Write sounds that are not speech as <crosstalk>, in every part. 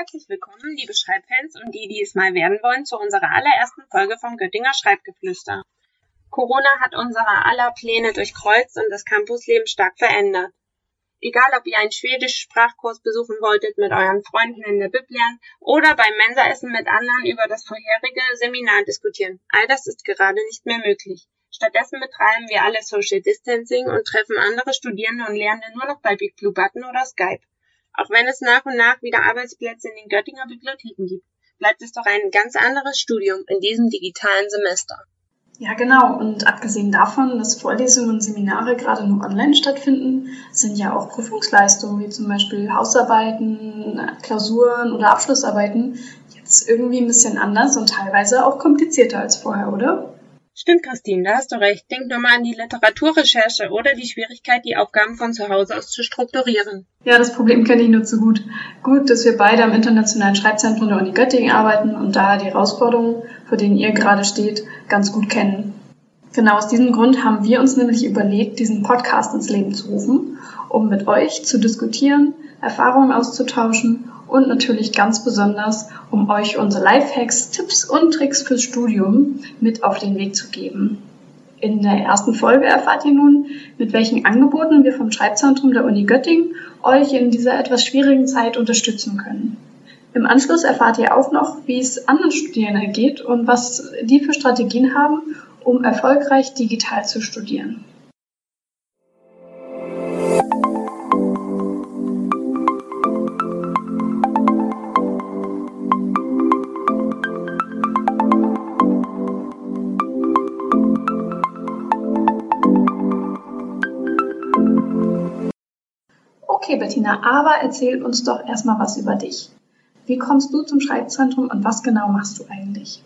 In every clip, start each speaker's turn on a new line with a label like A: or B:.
A: Herzlich willkommen, liebe Schreibfans und die, die es mal werden wollen, zu unserer allerersten Folge vom Göttinger Schreibgeflüster. Corona hat unsere aller Pläne durchkreuzt und das Campusleben stark verändert. Egal, ob ihr einen Schwedisch-Sprachkurs besuchen wolltet, mit euren Freunden in der Bib lernen oder beim Mensaessen mit anderen über das vorherige Seminar diskutieren. All das ist gerade nicht mehr möglich. Stattdessen betreiben wir alle Social Distancing und treffen andere Studierende und Lernende nur noch bei Big Blue Button oder Skype. Auch wenn es nach und nach wieder Arbeitsplätze in den Göttinger Bibliotheken gibt, bleibt es doch ein ganz anderes Studium in diesem digitalen Semester.
B: Ja, genau. Und abgesehen davon, dass Vorlesungen und Seminare gerade nur online stattfinden, sind ja auch Prüfungsleistungen wie zum Beispiel Hausarbeiten, Klausuren oder Abschlussarbeiten jetzt irgendwie ein bisschen anders und teilweise auch komplizierter als vorher, oder?
A: Stimmt, Christine, da hast du recht. Denk nur mal an die Literaturrecherche oder die Schwierigkeit, die Aufgaben von zu Hause aus zu strukturieren.
B: Ja, das Problem kenne ich nur zu gut. Gut, dass wir beide am Internationalen Schreibzentrum der Uni Göttingen arbeiten und daher die Herausforderungen, vor denen ihr gerade steht, ganz gut kennen. Genau aus diesem Grund haben wir uns nämlich überlegt, diesen Podcast ins Leben zu rufen, um mit euch zu diskutieren, Erfahrungen auszutauschen und natürlich ganz besonders, um euch unsere Lifehacks, Tipps und Tricks fürs Studium mit auf den Weg zu geben. In der ersten Folge erfahrt ihr nun, mit welchen Angeboten wir vom Schreibzentrum der Uni Göttingen euch in dieser etwas schwierigen Zeit unterstützen können. Im Anschluss erfahrt ihr auch noch, wie es anderen Studierenden geht und was die für Strategien haben, um erfolgreich digital zu studieren. Okay, Bettina, aber erzähl uns doch erstmal was über dich. Wie kommst du zum Schreibzentrum und was genau machst du eigentlich?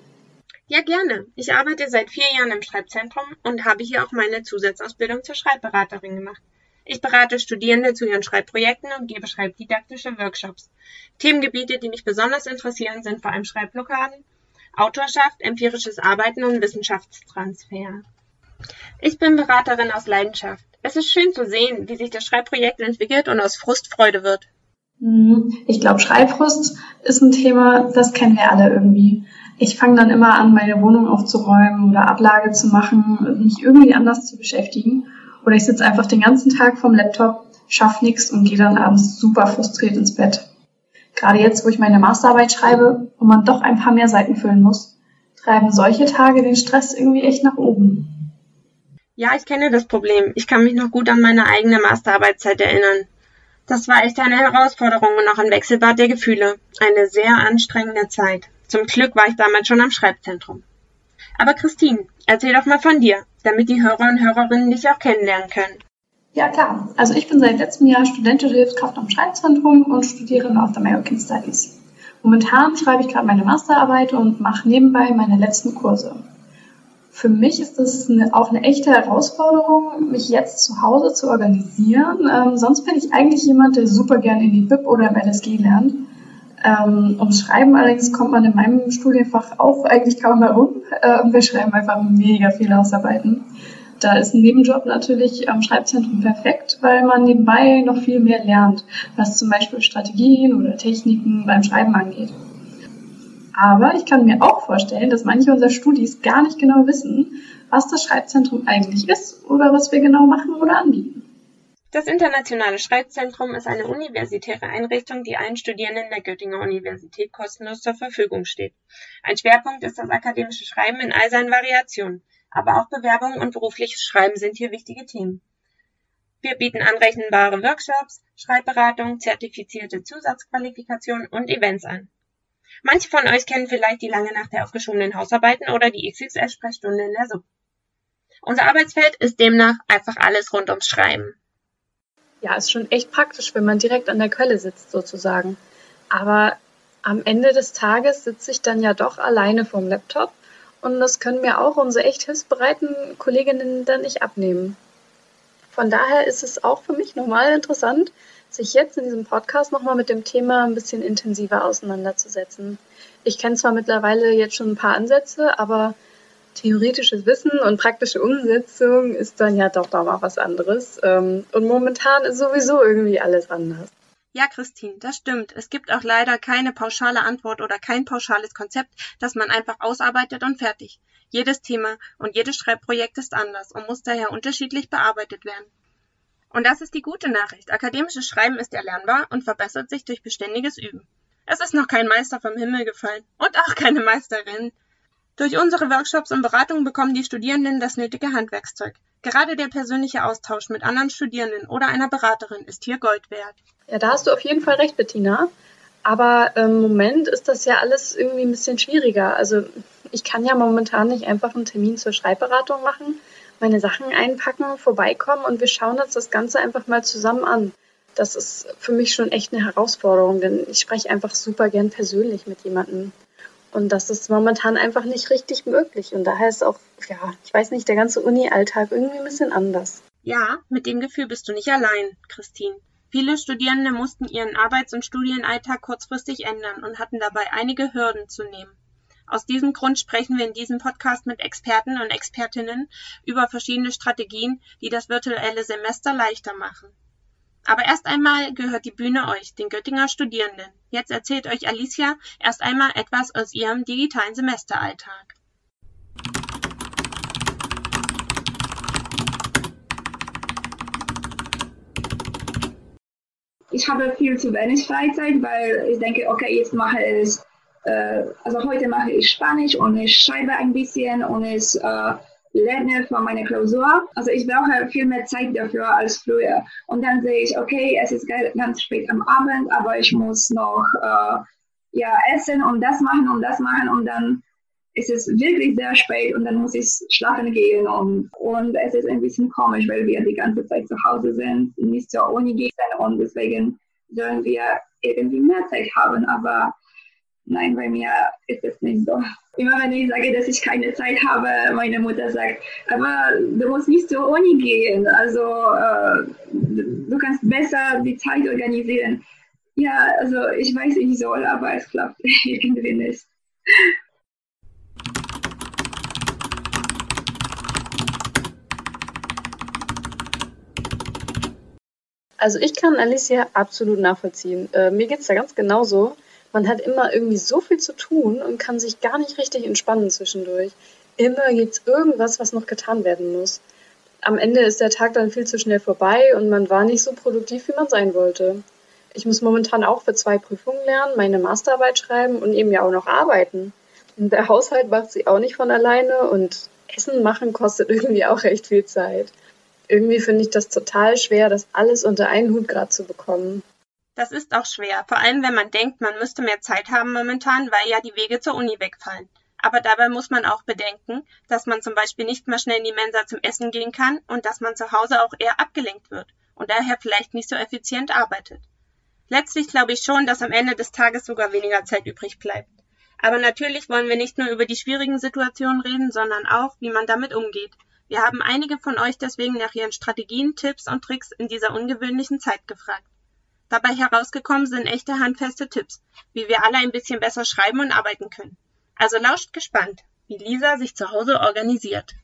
A: Ja, gerne. Ich arbeite seit vier Jahren im Schreibzentrum und habe hier auch meine Zusatzausbildung zur Schreibberaterin gemacht. Ich berate Studierende zu ihren Schreibprojekten und gebe schreibdidaktische Workshops. Themengebiete, die mich besonders interessieren, sind vor allem Schreibblockaden, Autorschaft, empirisches Arbeiten und Wissenschaftstransfer. Ich bin Beraterin aus Leidenschaft. Es ist schön zu sehen, wie sich das Schreibprojekt entwickelt und aus Frust Freude wird.
B: Mhm. Ich glaube, Schreibfrust ist ein Thema, das kennen wir alle irgendwie. Ich fange dann immer an, meine Wohnung aufzuräumen oder Ablage zu machen, mich irgendwie anders zu beschäftigen. Oder ich sitze einfach den ganzen Tag vorm Laptop, schaffe nichts und gehe dann abends super frustriert ins Bett. Gerade jetzt, wo ich meine Masterarbeit schreibe und man doch ein paar mehr Seiten füllen muss, treiben solche Tage den Stress irgendwie echt nach oben.
A: Ja, ich kenne das Problem. Ich kann mich noch gut an meine eigene Masterarbeitszeit erinnern. Das war echt eine Herausforderung und auch ein Wechselbad der Gefühle. Eine sehr anstrengende Zeit. Zum Glück war ich damals schon am Schreibzentrum. Aber Christine, erzähl doch mal von dir, damit die Hörer und Hörerinnen dich auch kennenlernen können.
B: Ja, klar. Also ich bin seit letztem Jahr studentische Hilfskraft am Schreibzentrum und studiere auf der American Studies. Momentan schreibe ich gerade meine Masterarbeit und mache nebenbei meine letzten Kurse. Für mich ist eine, auch eine echte Herausforderung, mich jetzt zu Hause zu organisieren. Ähm, sonst bin ich eigentlich jemand, der super gerne in die BIP oder im LSG lernt. Ähm, ums Schreiben allerdings kommt man in meinem Studienfach auch eigentlich kaum herum. Äh, wir schreiben einfach mega viele Hausarbeiten. Da ist ein Nebenjob natürlich am Schreibzentrum perfekt, weil man nebenbei noch viel mehr lernt, was zum Beispiel Strategien oder Techniken beim Schreiben angeht. Aber ich kann mir auch vorstellen, dass manche unserer Studis gar nicht genau wissen, was das Schreibzentrum eigentlich ist oder was wir genau machen oder anbieten.
A: Das Internationale Schreibzentrum ist eine universitäre Einrichtung, die allen Studierenden der Göttinger Universität kostenlos zur Verfügung steht. Ein Schwerpunkt ist das akademische Schreiben in all seinen Variationen, aber auch Bewerbung und berufliches Schreiben sind hier wichtige Themen. Wir bieten anrechenbare Workshops, Schreibberatung, zertifizierte Zusatzqualifikationen und Events an. Manche von euch kennen vielleicht die lange Nacht der aufgeschobenen Hausarbeiten oder die XXL-Sprechstunde in der Sub. Unser Arbeitsfeld ist demnach einfach alles rund ums Schreiben.
C: Ja, ist schon echt praktisch, wenn man direkt an der Quelle sitzt, sozusagen. Aber am Ende des Tages sitze ich dann ja doch alleine vorm Laptop und das können mir auch unsere echt hilfsbereiten Kolleginnen dann nicht abnehmen. Von daher ist es auch für mich nochmal interessant, sich jetzt in diesem Podcast nochmal mit dem Thema ein bisschen intensiver auseinanderzusetzen. Ich kenne zwar mittlerweile jetzt schon ein paar Ansätze, aber theoretisches Wissen und praktische Umsetzung ist dann ja doch nochmal was anderes. Ähm, und momentan ist sowieso irgendwie alles anders.
A: Ja, Christine, das stimmt. Es gibt auch leider keine pauschale Antwort oder kein pauschales Konzept, das man einfach ausarbeitet und fertig. Jedes Thema und jedes Schreibprojekt ist anders und muss daher unterschiedlich bearbeitet werden. Und das ist die gute Nachricht. Akademisches Schreiben ist erlernbar und verbessert sich durch beständiges Üben. Es ist noch kein Meister vom Himmel gefallen und auch keine Meisterin. Durch unsere Workshops und Beratungen bekommen die Studierenden das nötige Handwerkszeug. Gerade der persönliche Austausch mit anderen Studierenden oder einer Beraterin ist hier Gold wert.
B: Ja, da hast du auf jeden Fall recht, Bettina. Aber im Moment ist das ja alles irgendwie ein bisschen schwieriger. Also ich kann ja momentan nicht einfach einen Termin zur Schreibberatung machen, meine Sachen einpacken, vorbeikommen und wir schauen uns das Ganze einfach mal zusammen an. Das ist für mich schon echt eine Herausforderung, denn ich spreche einfach super gern persönlich mit jemandem. Und das ist momentan einfach nicht richtig möglich. Und daher ist auch, ja, ich weiß nicht, der ganze Uni-Alltag irgendwie ein bisschen anders.
A: Ja, mit dem Gefühl bist du nicht allein, Christine. Viele Studierende mussten ihren Arbeits- und Studienalltag kurzfristig ändern und hatten dabei einige Hürden zu nehmen. Aus diesem Grund sprechen wir in diesem Podcast mit Experten und Expertinnen über verschiedene Strategien, die das virtuelle Semester leichter machen. Aber erst einmal gehört die Bühne euch, den Göttinger Studierenden. Jetzt erzählt euch Alicia erst einmal etwas aus ihrem digitalen Semesteralltag.
D: Ich habe viel zu wenig Freizeit, weil ich denke, okay, jetzt mache ich, äh, also heute mache ich Spanisch und ich schreibe ein bisschen und ich äh, lerne für meine Klausur. Also ich brauche viel mehr Zeit dafür als früher. Und dann sehe ich, okay, es ist ganz spät am Abend, aber ich muss noch äh, ja, essen und das machen und das machen und dann ist es wirklich sehr spät und dann muss ich schlafen gehen und, und es ist ein bisschen komisch, weil wir die ganze Zeit zu Hause sind, nicht zur Uni gehen und deswegen sollen wir irgendwie mehr Zeit haben, aber nein, bei mir ist es nicht so. Immer wenn ich sage, dass ich keine Zeit habe, meine Mutter sagt, aber du musst nicht zur Uni gehen, also äh, du kannst besser die Zeit organisieren. Ja, also ich weiß nicht so, aber es klappt <laughs> irgendwie nicht.
B: Also ich kann Alicia absolut nachvollziehen. Äh, mir geht es da ganz genauso man hat immer irgendwie so viel zu tun und kann sich gar nicht richtig entspannen zwischendurch. Immer gibt es irgendwas, was noch getan werden muss. Am Ende ist der Tag dann viel zu schnell vorbei und man war nicht so produktiv, wie man sein wollte. Ich muss momentan auch für zwei Prüfungen lernen, meine Masterarbeit schreiben und eben ja auch noch arbeiten. Und der Haushalt macht sie auch nicht von alleine und Essen machen kostet <laughs> irgendwie auch recht viel Zeit. Irgendwie finde ich das total schwer, das alles unter einen Hut gerade zu bekommen.
A: Das ist auch schwer, vor allem wenn man denkt, man müsste mehr Zeit haben momentan, weil ja die Wege zur Uni wegfallen. Aber dabei muss man auch bedenken, dass man zum Beispiel nicht mehr schnell in die Mensa zum Essen gehen kann und dass man zu Hause auch eher abgelenkt wird und daher vielleicht nicht so effizient arbeitet. Letztlich glaube ich schon, dass am Ende des Tages sogar weniger Zeit übrig bleibt. Aber natürlich wollen wir nicht nur über die schwierigen Situationen reden, sondern auch, wie man damit umgeht. Wir haben einige von euch deswegen nach ihren Strategien, Tipps und Tricks in dieser ungewöhnlichen Zeit gefragt. Dabei herausgekommen sind echte handfeste Tipps, wie wir alle ein bisschen besser schreiben und arbeiten können. Also lauscht gespannt, wie Lisa sich zu Hause organisiert.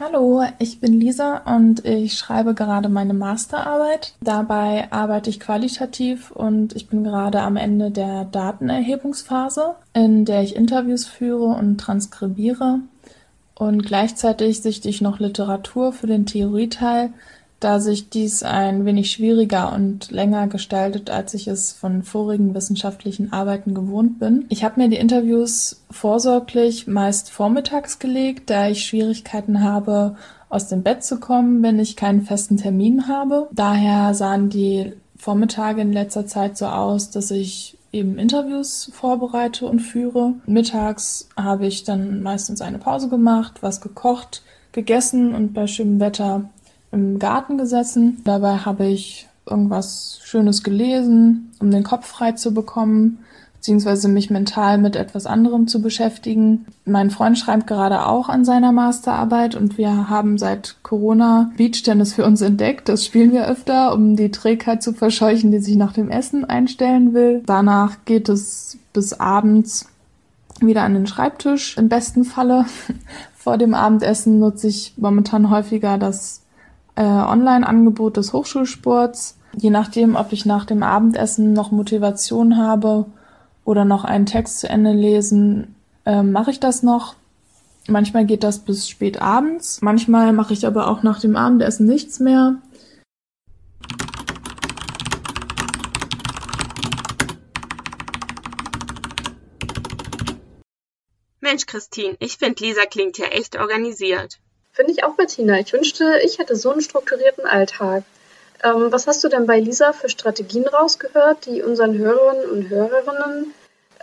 E: Hallo, ich bin Lisa und ich schreibe gerade meine Masterarbeit. Dabei arbeite ich qualitativ und ich bin gerade am Ende der Datenerhebungsphase, in der ich Interviews führe und transkribiere. Und gleichzeitig sichte ich noch Literatur für den Theorieteil, da sich dies ein wenig schwieriger und länger gestaltet, als ich es von vorigen wissenschaftlichen Arbeiten gewohnt bin. Ich habe mir die Interviews vorsorglich meist vormittags gelegt, da ich Schwierigkeiten habe, aus dem Bett zu kommen, wenn ich keinen festen Termin habe. Daher sahen die Vormittage in letzter Zeit so aus, dass ich eben Interviews vorbereite und führe. Mittags habe ich dann meistens eine Pause gemacht, was gekocht, gegessen und bei schönem Wetter im Garten gesessen. Dabei habe ich irgendwas Schönes gelesen, um den Kopf frei zu bekommen, beziehungsweise mich mental mit etwas anderem zu beschäftigen. Mein Freund schreibt gerade auch an seiner Masterarbeit und wir haben seit Corona Beachtennis für uns entdeckt. Das spielen wir öfter, um die Trägheit zu verscheuchen, die sich nach dem Essen einstellen will. Danach geht es bis abends wieder an den Schreibtisch, im besten Falle, <laughs> Vor dem Abendessen nutze ich momentan häufiger das äh, Online-Angebot des Hochschulsports. Je nachdem, ob ich nach dem Abendessen noch Motivation habe oder noch einen Text zu Ende lesen, äh, mache ich das noch. Manchmal geht das bis spät abends. Manchmal mache ich aber auch nach dem Abendessen nichts mehr.
A: Mensch, Christine, ich finde, Lisa klingt ja echt organisiert.
B: Finde ich auch, Bettina. Ich wünschte, ich hätte so einen strukturierten Alltag. Ähm, was hast du denn bei Lisa für Strategien rausgehört, die unseren Hörerinnen und Hörerinnen,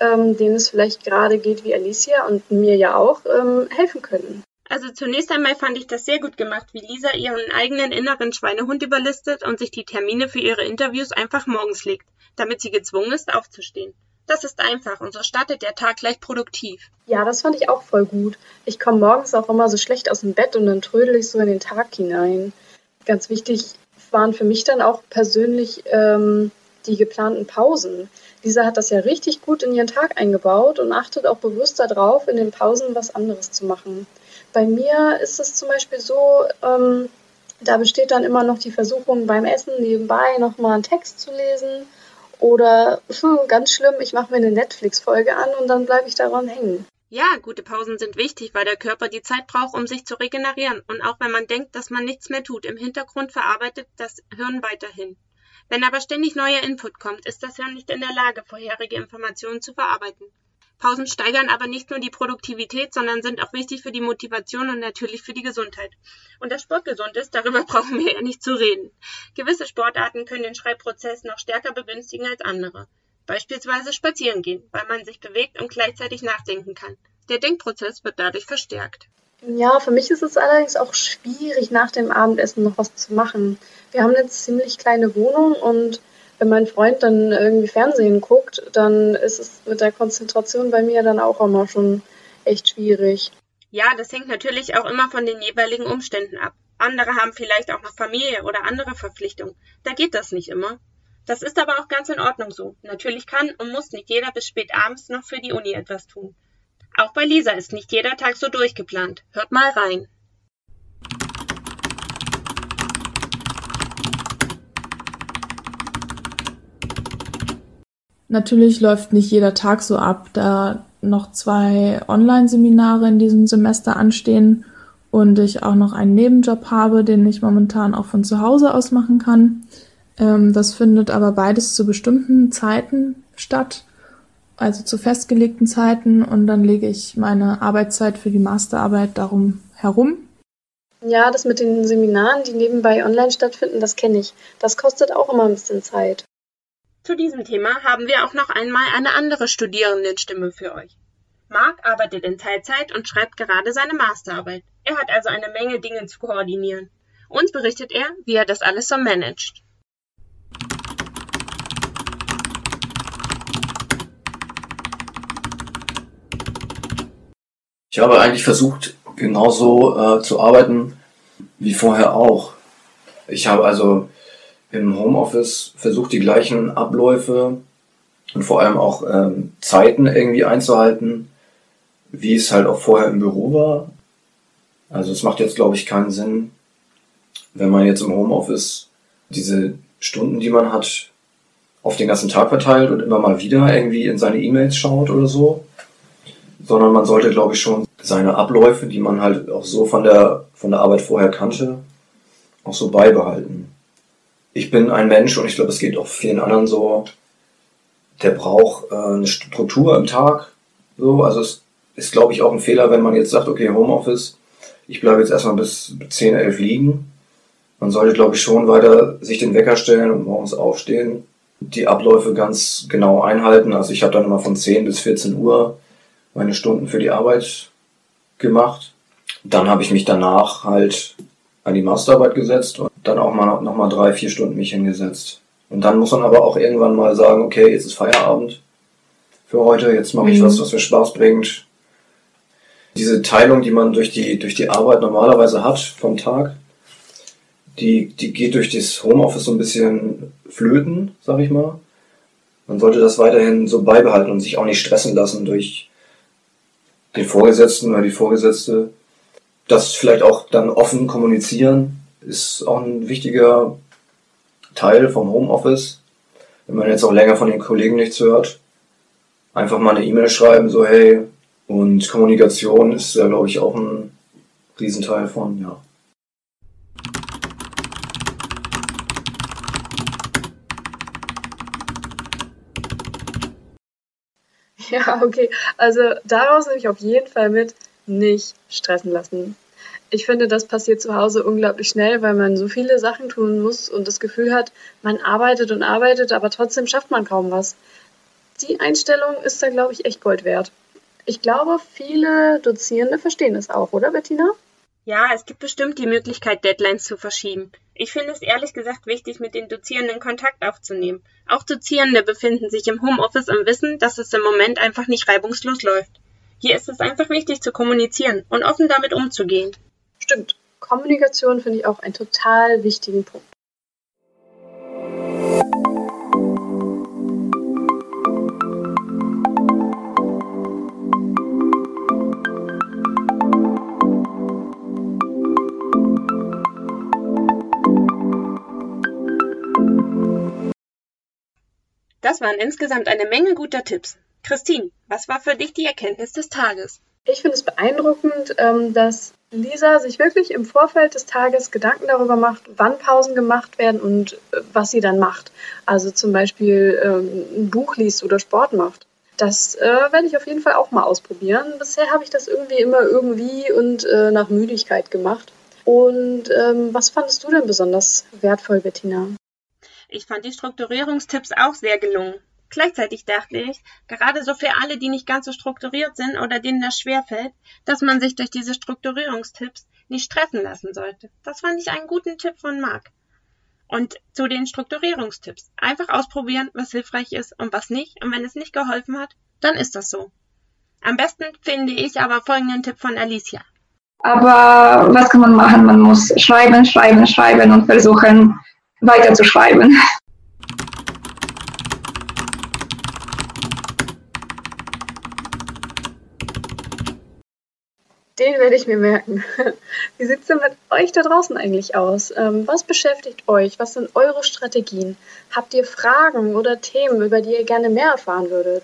B: ähm, denen es vielleicht gerade geht wie Alicia und mir ja auch, ähm, helfen können?
A: Also zunächst einmal fand ich das sehr gut gemacht, wie Lisa ihren eigenen inneren Schweinehund überlistet und sich die Termine für ihre Interviews einfach morgens legt, damit sie gezwungen ist, aufzustehen. Das ist einfach und so startet der Tag gleich produktiv.
B: Ja, das fand ich auch voll gut. Ich komme morgens auch immer so schlecht aus dem Bett und dann trödel ich so in den Tag hinein. Ganz wichtig waren für mich dann auch persönlich ähm, die geplanten Pausen. Lisa hat das ja richtig gut in ihren Tag eingebaut und achtet auch bewusst darauf, in den Pausen was anderes zu machen. Bei mir ist es zum Beispiel so, ähm, da besteht dann immer noch die Versuchung beim Essen nebenbei nochmal einen Text zu lesen oder hm, ganz schlimm, ich mache mir eine Netflix-Folge an und dann bleibe ich daran hängen.
A: Ja, gute Pausen sind wichtig, weil der Körper die Zeit braucht, um sich zu regenerieren. Und auch wenn man denkt, dass man nichts mehr tut, im Hintergrund verarbeitet das Hirn weiterhin. Wenn aber ständig neuer Input kommt, ist das Hirn nicht in der Lage, vorherige Informationen zu verarbeiten. Pausen steigern aber nicht nur die Produktivität, sondern sind auch wichtig für die Motivation und natürlich für die Gesundheit. Und dass Sport gesund ist, darüber <laughs> brauchen wir ja nicht zu reden. Gewisse Sportarten können den Schreibprozess noch stärker begünstigen als andere. Beispielsweise spazieren gehen, weil man sich bewegt und gleichzeitig nachdenken kann. Der Denkprozess wird dadurch verstärkt.
B: Ja, für mich ist es allerdings auch schwierig, nach dem Abendessen noch was zu machen. Wir haben eine ziemlich kleine Wohnung und wenn mein Freund dann irgendwie Fernsehen guckt, dann ist es mit der Konzentration bei mir dann auch immer schon echt schwierig.
A: Ja, das hängt natürlich auch immer von den jeweiligen Umständen ab. Andere haben vielleicht auch noch Familie oder andere Verpflichtungen. Da geht das nicht immer. Das ist aber auch ganz in Ordnung so. Natürlich kann und muss nicht jeder bis spät abends noch für die Uni etwas tun. Auch bei Lisa ist nicht jeder Tag so durchgeplant. Hört mal rein.
E: Natürlich läuft nicht jeder Tag so ab, da noch zwei Online-Seminare in diesem Semester anstehen und ich auch noch einen Nebenjob habe, den ich momentan auch von zu Hause aus machen kann. Ähm, das findet aber beides zu bestimmten Zeiten statt, also zu festgelegten Zeiten und dann lege ich meine Arbeitszeit für die Masterarbeit darum herum.
B: Ja, das mit den Seminaren, die nebenbei online stattfinden, das kenne ich. Das kostet auch immer ein bisschen Zeit.
A: Zu diesem Thema haben wir auch noch einmal eine andere Studierendenstimme für euch. Marc arbeitet in Teilzeit und schreibt gerade seine Masterarbeit. Er hat also eine Menge Dinge zu koordinieren. Uns berichtet er, wie er das alles so managt.
F: Ich habe eigentlich versucht, genauso äh, zu arbeiten wie vorher auch. Ich habe also im Homeoffice versucht, die gleichen Abläufe und vor allem auch ähm, Zeiten irgendwie einzuhalten, wie es halt auch vorher im Büro war. Also es macht jetzt, glaube ich, keinen Sinn, wenn man jetzt im Homeoffice diese Stunden, die man hat, auf den ganzen Tag verteilt und immer mal wieder irgendwie in seine E-Mails schaut oder so, sondern man sollte, glaube ich, schon seine Abläufe, die man halt auch so von der, von der Arbeit vorher kannte, auch so beibehalten ich bin ein Mensch und ich glaube, es geht auch vielen anderen so, der braucht äh, eine Struktur im Tag. So, also es ist, glaube ich, auch ein Fehler, wenn man jetzt sagt, okay, Homeoffice, ich bleibe jetzt erstmal bis 10, 11 liegen. Man sollte, glaube ich, schon weiter sich den Wecker stellen und morgens aufstehen, die Abläufe ganz genau einhalten. Also ich habe dann immer von 10 bis 14 Uhr meine Stunden für die Arbeit gemacht. Dann habe ich mich danach halt an die Masterarbeit gesetzt und dann auch mal noch mal drei, vier Stunden mich hingesetzt. Und dann muss man aber auch irgendwann mal sagen, okay, jetzt ist Feierabend für heute, jetzt mache ich mhm. was, was mir Spaß bringt. Diese Teilung, die man durch die, durch die Arbeit normalerweise hat vom Tag, die, die geht durch das Homeoffice so ein bisschen flöten, sag ich mal. Man sollte das weiterhin so beibehalten und sich auch nicht stressen lassen durch den Vorgesetzten oder die Vorgesetzte, das vielleicht auch dann offen kommunizieren ist auch ein wichtiger Teil vom Homeoffice. Wenn man jetzt auch länger von den Kollegen nichts hört, einfach mal eine E-Mail schreiben, so hey, und Kommunikation ist ja, glaube ich, auch ein Riesenteil von, ja.
B: Ja, okay. Also daraus nehme ich auf jeden Fall mit, nicht stressen lassen. Ich finde, das passiert zu Hause unglaublich schnell, weil man so viele Sachen tun muss und das Gefühl hat, man arbeitet und arbeitet, aber trotzdem schafft man kaum was. Die Einstellung ist da, glaube ich, echt Gold wert. Ich glaube, viele Dozierende verstehen es auch, oder Bettina?
A: Ja, es gibt bestimmt die Möglichkeit, Deadlines zu verschieben. Ich finde es ehrlich gesagt wichtig, mit den Dozierenden Kontakt aufzunehmen. Auch Dozierende befinden sich im Homeoffice im Wissen, dass es im Moment einfach nicht reibungslos läuft. Hier ist es einfach wichtig zu kommunizieren und offen damit umzugehen.
B: Stimmt. Kommunikation finde ich auch einen total wichtigen Punkt.
A: Das waren insgesamt eine Menge guter Tipps. Christine, was war für dich die Erkenntnis des Tages?
B: Ich finde es beeindruckend, ähm, dass Lisa sich wirklich im Vorfeld des Tages Gedanken darüber macht, wann Pausen gemacht werden und äh, was sie dann macht. Also zum Beispiel ähm, ein Buch liest oder Sport macht. Das äh, werde ich auf jeden Fall auch mal ausprobieren. Bisher habe ich das irgendwie immer irgendwie und äh, nach Müdigkeit gemacht. Und ähm, was fandest du denn besonders wertvoll, Bettina?
A: Ich fand die Strukturierungstipps auch sehr gelungen. Gleichzeitig dachte ich, gerade so für alle, die nicht ganz so strukturiert sind oder denen das schwerfällt, dass man sich durch diese Strukturierungstipps nicht stressen lassen sollte. Das fand ich einen guten Tipp von Marc. Und zu den Strukturierungstipps. Einfach ausprobieren, was hilfreich ist und was nicht. Und wenn es nicht geholfen hat, dann ist das so. Am besten finde ich aber folgenden Tipp von Alicia.
D: Aber was kann man machen? Man muss schreiben, schreiben, schreiben und versuchen, weiterzuschreiben.
B: Den werde ich mir merken. <laughs> Wie sieht es denn mit euch da draußen eigentlich aus? Ähm, was beschäftigt euch? Was sind eure Strategien? Habt ihr Fragen oder Themen, über die ihr gerne mehr erfahren würdet?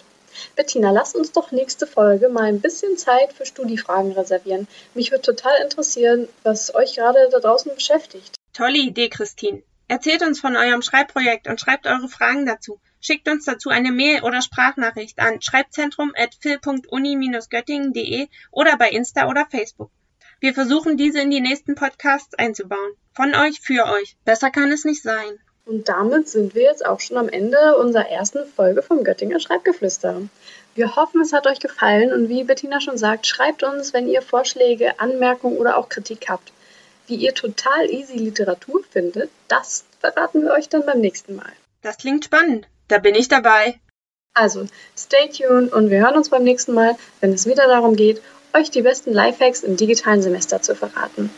B: Bettina, lasst uns doch nächste Folge mal ein bisschen Zeit für Studiefragen reservieren. Mich würde total interessieren, was euch gerade da draußen beschäftigt.
A: Tolle Idee, Christine. Erzählt uns von eurem Schreibprojekt und schreibt eure Fragen dazu. Schickt uns dazu eine Mail oder Sprachnachricht an schreibzentrum.phil.uni-göttingen.de oder bei Insta oder Facebook. Wir versuchen diese in die nächsten Podcasts einzubauen. Von euch für euch. Besser kann es nicht sein.
B: Und damit sind wir jetzt auch schon am Ende unserer ersten Folge vom Göttinger Schreibgeflüster. Wir hoffen, es hat euch gefallen und wie Bettina schon sagt, schreibt uns, wenn ihr Vorschläge, Anmerkungen oder auch Kritik habt. Wie ihr total easy Literatur findet, das verraten wir euch dann beim nächsten Mal.
A: Das klingt spannend. Da bin ich dabei.
B: Also, stay tuned und wir hören uns beim nächsten Mal, wenn es wieder darum geht, euch die besten Lifehacks im digitalen Semester zu verraten.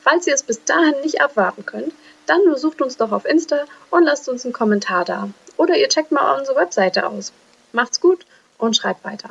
B: Falls ihr es bis dahin nicht abwarten könnt, dann besucht uns doch auf Insta und lasst uns einen Kommentar da. Oder ihr checkt mal unsere Webseite aus. Macht's gut und schreibt weiter.